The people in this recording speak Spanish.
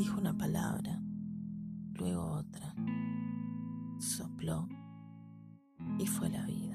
Dijo una palabra, luego otra. Sopló y fue la vida.